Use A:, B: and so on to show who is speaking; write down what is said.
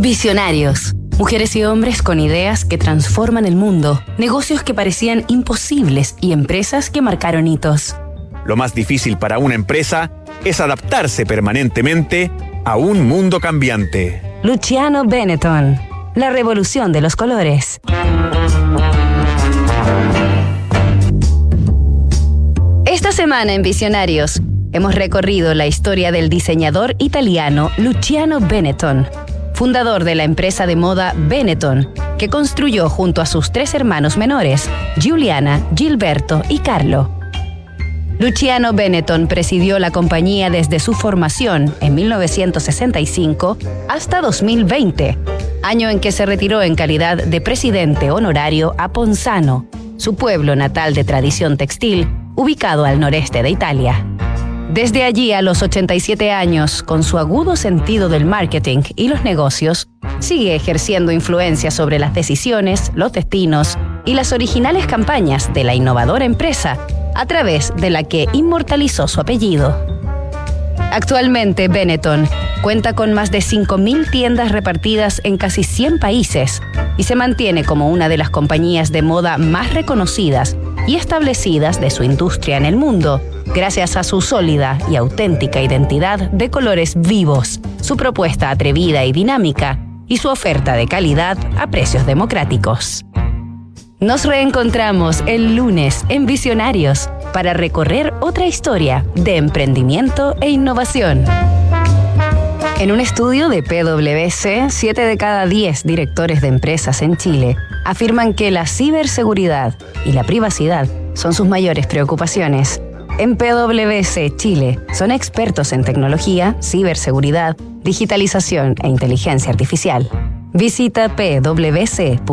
A: Visionarios. Mujeres y hombres con ideas que transforman el mundo, negocios que parecían imposibles y empresas que marcaron hitos.
B: Lo más difícil para una empresa es adaptarse permanentemente a un mundo cambiante.
A: Luciano Benetton. La revolución de los colores. Esta semana en Visionarios hemos recorrido la historia del diseñador italiano Luciano Benetton, fundador de la empresa de moda Benetton, que construyó junto a sus tres hermanos menores, Giuliana, Gilberto y Carlo. Luciano Benetton presidió la compañía desde su formación en 1965 hasta 2020, año en que se retiró en calidad de presidente honorario a Ponzano, su pueblo natal de tradición textil, ubicado al noreste de Italia. Desde allí a los 87 años, con su agudo sentido del marketing y los negocios, sigue ejerciendo influencia sobre las decisiones, los destinos y las originales campañas de la innovadora empresa, a través de la que inmortalizó su apellido. Actualmente, Benetton cuenta con más de 5.000 tiendas repartidas en casi 100 países y se mantiene como una de las compañías de moda más reconocidas y establecidas de su industria en el mundo, gracias a su sólida y auténtica identidad de colores vivos, su propuesta atrevida y dinámica y su oferta de calidad a precios democráticos. Nos reencontramos el lunes en Visionarios para recorrer otra historia de emprendimiento e innovación. En un estudio de PwC, 7 de cada 10 directores de empresas en Chile afirman que la ciberseguridad y la privacidad son sus mayores preocupaciones. En PwC Chile son expertos en tecnología, ciberseguridad, digitalización e inteligencia artificial. Visita pwc.cl.